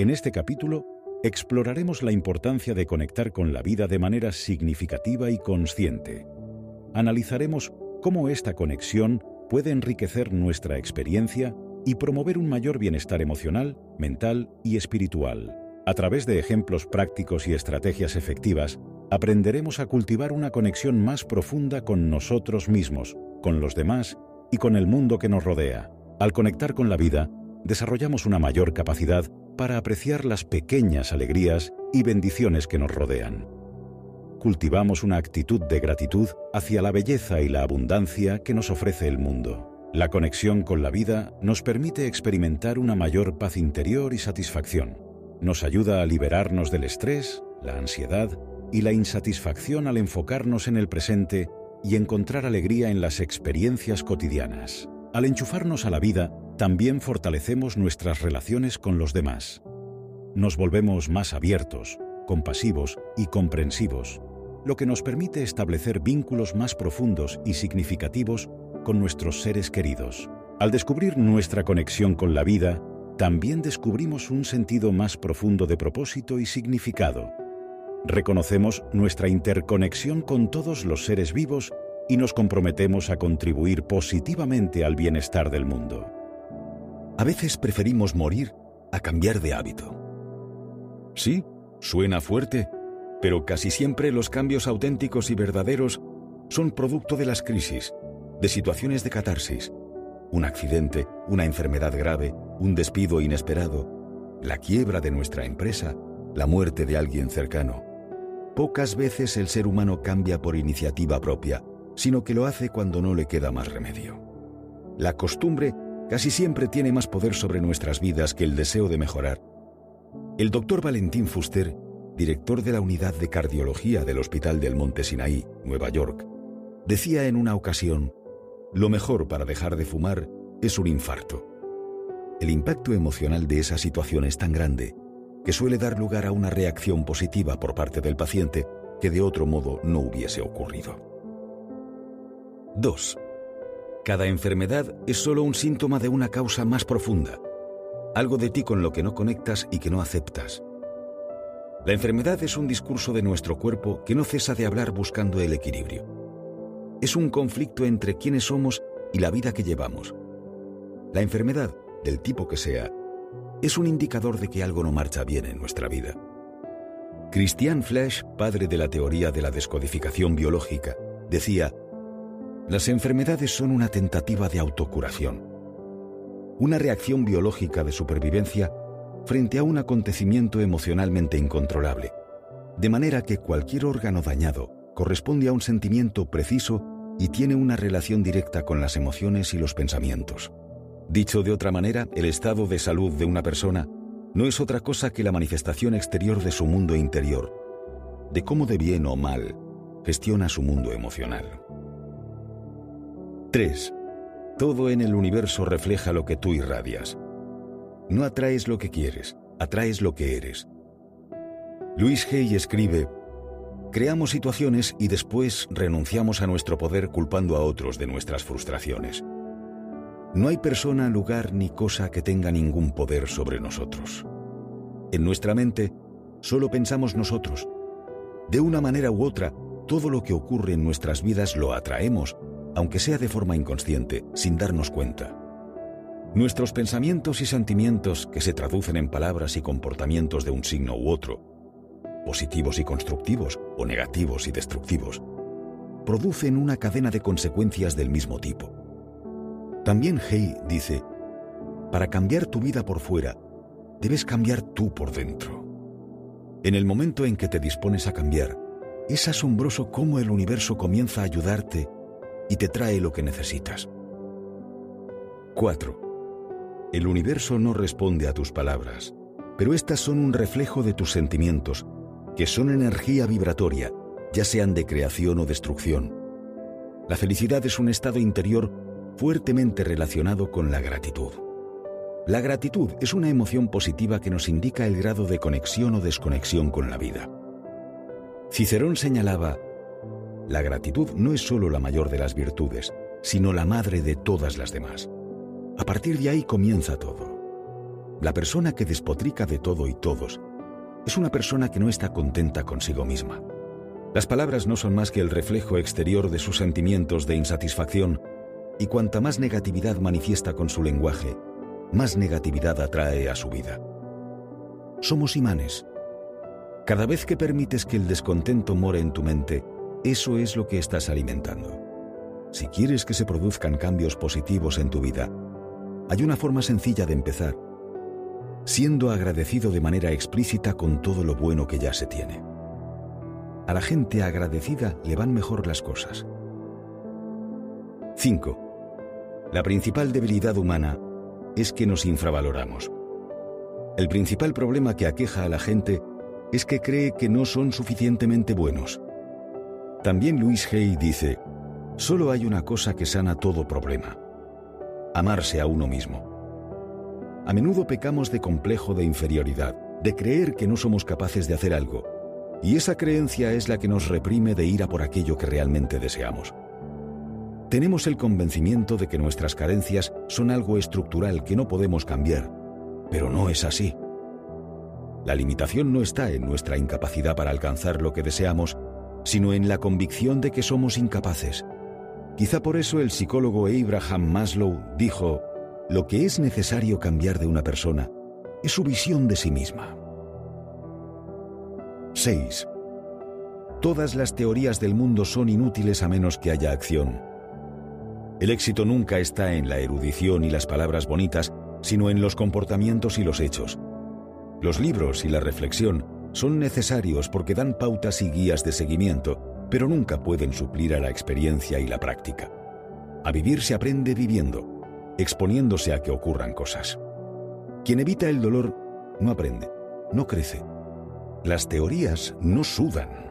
En este capítulo exploraremos la importancia de conectar con la vida de manera significativa y consciente. Analizaremos cómo esta conexión puede enriquecer nuestra experiencia y promover un mayor bienestar emocional, mental y espiritual. A través de ejemplos prácticos y estrategias efectivas, aprenderemos a cultivar una conexión más profunda con nosotros mismos, con los demás y con el mundo que nos rodea. Al conectar con la vida, desarrollamos una mayor capacidad para apreciar las pequeñas alegrías y bendiciones que nos rodean. Cultivamos una actitud de gratitud hacia la belleza y la abundancia que nos ofrece el mundo. La conexión con la vida nos permite experimentar una mayor paz interior y satisfacción. Nos ayuda a liberarnos del estrés, la ansiedad y la insatisfacción al enfocarnos en el presente y encontrar alegría en las experiencias cotidianas. Al enchufarnos a la vida, también fortalecemos nuestras relaciones con los demás. Nos volvemos más abiertos, compasivos y comprensivos, lo que nos permite establecer vínculos más profundos y significativos con nuestros seres queridos. Al descubrir nuestra conexión con la vida, también descubrimos un sentido más profundo de propósito y significado. Reconocemos nuestra interconexión con todos los seres vivos y nos comprometemos a contribuir positivamente al bienestar del mundo. A veces preferimos morir a cambiar de hábito. Sí, suena fuerte, pero casi siempre los cambios auténticos y verdaderos son producto de las crisis, de situaciones de catarsis, un accidente, una enfermedad grave, un despido inesperado, la quiebra de nuestra empresa, la muerte de alguien cercano. Pocas veces el ser humano cambia por iniciativa propia, sino que lo hace cuando no le queda más remedio. La costumbre casi siempre tiene más poder sobre nuestras vidas que el deseo de mejorar. El doctor Valentín Fuster, director de la unidad de cardiología del Hospital del Monte Sinaí, Nueva York, decía en una ocasión, lo mejor para dejar de fumar es un infarto. El impacto emocional de esa situación es tan grande que suele dar lugar a una reacción positiva por parte del paciente que de otro modo no hubiese ocurrido. 2. Cada enfermedad es solo un síntoma de una causa más profunda, algo de ti con lo que no conectas y que no aceptas. La enfermedad es un discurso de nuestro cuerpo que no cesa de hablar buscando el equilibrio es un conflicto entre quiénes somos y la vida que llevamos. La enfermedad, del tipo que sea, es un indicador de que algo no marcha bien en nuestra vida. Christian Flesch, padre de la teoría de la descodificación biológica, decía, las enfermedades son una tentativa de autocuración, una reacción biológica de supervivencia frente a un acontecimiento emocionalmente incontrolable, de manera que cualquier órgano dañado corresponde a un sentimiento preciso y tiene una relación directa con las emociones y los pensamientos. Dicho de otra manera, el estado de salud de una persona no es otra cosa que la manifestación exterior de su mundo interior, de cómo de bien o mal gestiona su mundo emocional. 3. Todo en el universo refleja lo que tú irradias. No atraes lo que quieres, atraes lo que eres. Luis Hay escribe, Creamos situaciones y después renunciamos a nuestro poder culpando a otros de nuestras frustraciones. No hay persona, lugar ni cosa que tenga ningún poder sobre nosotros. En nuestra mente solo pensamos nosotros. De una manera u otra, todo lo que ocurre en nuestras vidas lo atraemos, aunque sea de forma inconsciente, sin darnos cuenta. Nuestros pensamientos y sentimientos, que se traducen en palabras y comportamientos de un signo u otro, positivos y constructivos o negativos y destructivos, producen una cadena de consecuencias del mismo tipo. También Hay dice, para cambiar tu vida por fuera, debes cambiar tú por dentro. En el momento en que te dispones a cambiar, es asombroso cómo el universo comienza a ayudarte y te trae lo que necesitas. 4. El universo no responde a tus palabras, pero estas son un reflejo de tus sentimientos que son energía vibratoria, ya sean de creación o destrucción. La felicidad es un estado interior fuertemente relacionado con la gratitud. La gratitud es una emoción positiva que nos indica el grado de conexión o desconexión con la vida. Cicerón señalaba, la gratitud no es solo la mayor de las virtudes, sino la madre de todas las demás. A partir de ahí comienza todo. La persona que despotrica de todo y todos es una persona que no está contenta consigo misma. Las palabras no son más que el reflejo exterior de sus sentimientos de insatisfacción y cuanta más negatividad manifiesta con su lenguaje, más negatividad atrae a su vida. Somos imanes. Cada vez que permites que el descontento more en tu mente, eso es lo que estás alimentando. Si quieres que se produzcan cambios positivos en tu vida, hay una forma sencilla de empezar, siendo agradecido de manera explícita con todo lo bueno que ya se tiene. A la gente agradecida le van mejor las cosas. 5. La principal debilidad humana es que nos infravaloramos. El principal problema que aqueja a la gente es que cree que no son suficientemente buenos. También Luis Hay dice, solo hay una cosa que sana todo problema, amarse a uno mismo. A menudo pecamos de complejo de inferioridad, de creer que no somos capaces de hacer algo, y esa creencia es la que nos reprime de ir a por aquello que realmente deseamos. Tenemos el convencimiento de que nuestras carencias son algo estructural que no podemos cambiar, pero no es así. La limitación no está en nuestra incapacidad para alcanzar lo que deseamos, sino en la convicción de que somos incapaces. Quizá por eso el psicólogo Abraham Maslow dijo, lo que es necesario cambiar de una persona es su visión de sí misma. 6. Todas las teorías del mundo son inútiles a menos que haya acción. El éxito nunca está en la erudición y las palabras bonitas, sino en los comportamientos y los hechos. Los libros y la reflexión son necesarios porque dan pautas y guías de seguimiento, pero nunca pueden suplir a la experiencia y la práctica. A vivir se aprende viviendo, exponiéndose a que ocurran cosas. Quien evita el dolor no aprende, no crece. Las teorías no sudan,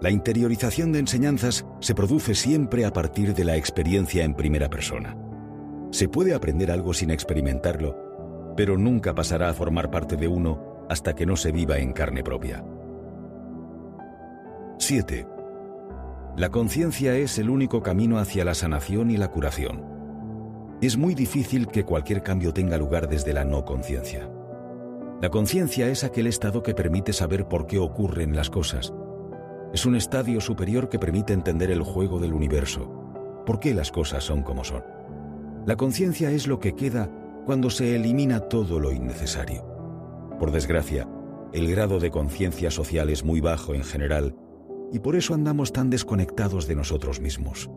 la interiorización de enseñanzas se produce siempre a partir de la experiencia en primera persona. Se puede aprender algo sin experimentarlo, pero nunca pasará a formar parte de uno hasta que no se viva en carne propia. 7. La conciencia es el único camino hacia la sanación y la curación. Es muy difícil que cualquier cambio tenga lugar desde la no conciencia. La conciencia es aquel estado que permite saber por qué ocurren las cosas es un estadio superior que permite entender el juego del universo, por qué las cosas son como son. La conciencia es lo que queda cuando se elimina todo lo innecesario. Por desgracia, el grado de conciencia social es muy bajo en general y por eso andamos tan desconectados de nosotros mismos.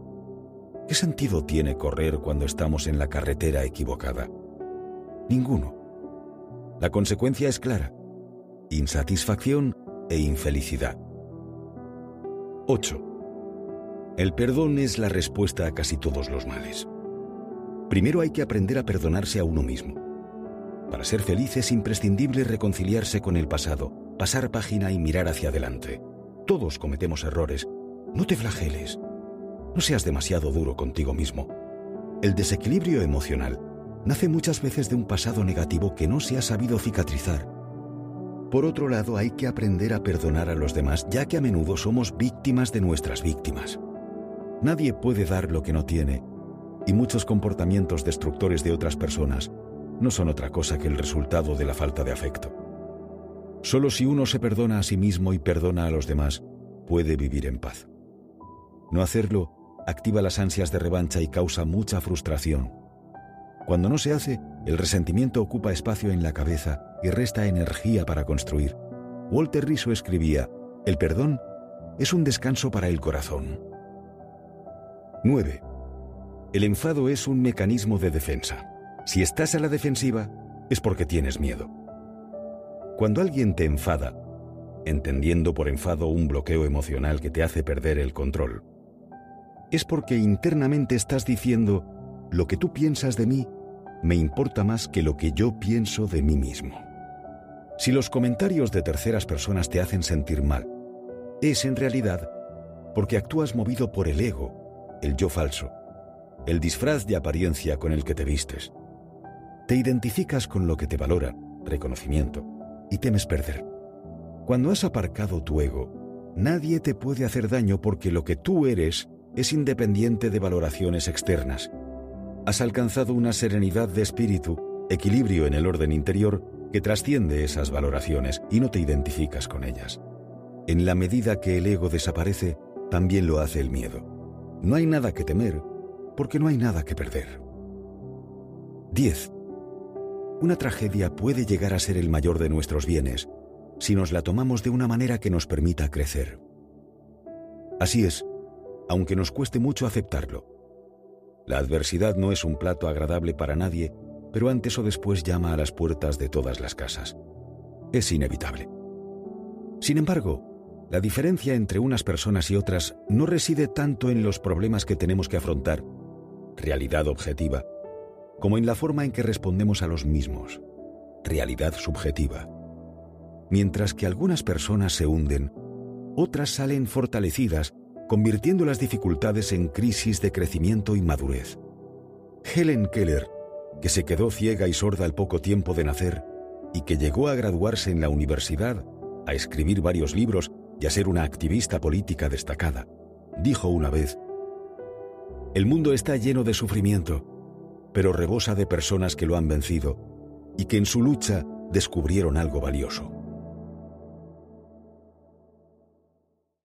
¿Qué sentido tiene correr cuando estamos en la carretera equivocada? Ninguno. La consecuencia es clara. Insatisfacción e infelicidad. 8. El perdón es la respuesta a casi todos los males. Primero hay que aprender a perdonarse a uno mismo. Para ser feliz es imprescindible reconciliarse con el pasado, pasar página y mirar hacia adelante. Todos cometemos errores. No te flageles. No seas demasiado duro contigo mismo. El desequilibrio emocional nace muchas veces de un pasado negativo que no se ha sabido cicatrizar por otro lado, hay que aprender a perdonar a los demás, ya que a menudo somos víctimas de nuestras víctimas. Nadie puede dar lo que no tiene, y muchos comportamientos destructores de otras personas no son otra cosa que el resultado de la falta de afecto. Solo si uno se perdona a sí mismo y perdona a los demás, puede vivir en paz. No hacerlo activa las ansias de revancha y causa mucha frustración. Cuando no se hace, el resentimiento ocupa espacio en la cabeza y resta energía para construir. Walter Riso escribía, el perdón es un descanso para el corazón. 9. El enfado es un mecanismo de defensa. Si estás a la defensiva, es porque tienes miedo. Cuando alguien te enfada, entendiendo por enfado un bloqueo emocional que te hace perder el control, es porque internamente estás diciendo, lo que tú piensas de mí me importa más que lo que yo pienso de mí mismo. Si los comentarios de terceras personas te hacen sentir mal, es en realidad porque actúas movido por el ego, el yo falso, el disfraz de apariencia con el que te vistes. Te identificas con lo que te valora, reconocimiento, y temes perder. Cuando has aparcado tu ego, nadie te puede hacer daño porque lo que tú eres es independiente de valoraciones externas. Has alcanzado una serenidad de espíritu, equilibrio en el orden interior que trasciende esas valoraciones y no te identificas con ellas. En la medida que el ego desaparece, también lo hace el miedo. No hay nada que temer, porque no hay nada que perder. 10. Una tragedia puede llegar a ser el mayor de nuestros bienes si nos la tomamos de una manera que nos permita crecer. Así es, aunque nos cueste mucho aceptarlo. La adversidad no es un plato agradable para nadie, pero antes o después llama a las puertas de todas las casas. Es inevitable. Sin embargo, la diferencia entre unas personas y otras no reside tanto en los problemas que tenemos que afrontar, realidad objetiva, como en la forma en que respondemos a los mismos, realidad subjetiva. Mientras que algunas personas se hunden, otras salen fortalecidas, convirtiendo las dificultades en crisis de crecimiento y madurez. Helen Keller, que se quedó ciega y sorda al poco tiempo de nacer y que llegó a graduarse en la universidad, a escribir varios libros y a ser una activista política destacada, dijo una vez, El mundo está lleno de sufrimiento, pero rebosa de personas que lo han vencido y que en su lucha descubrieron algo valioso.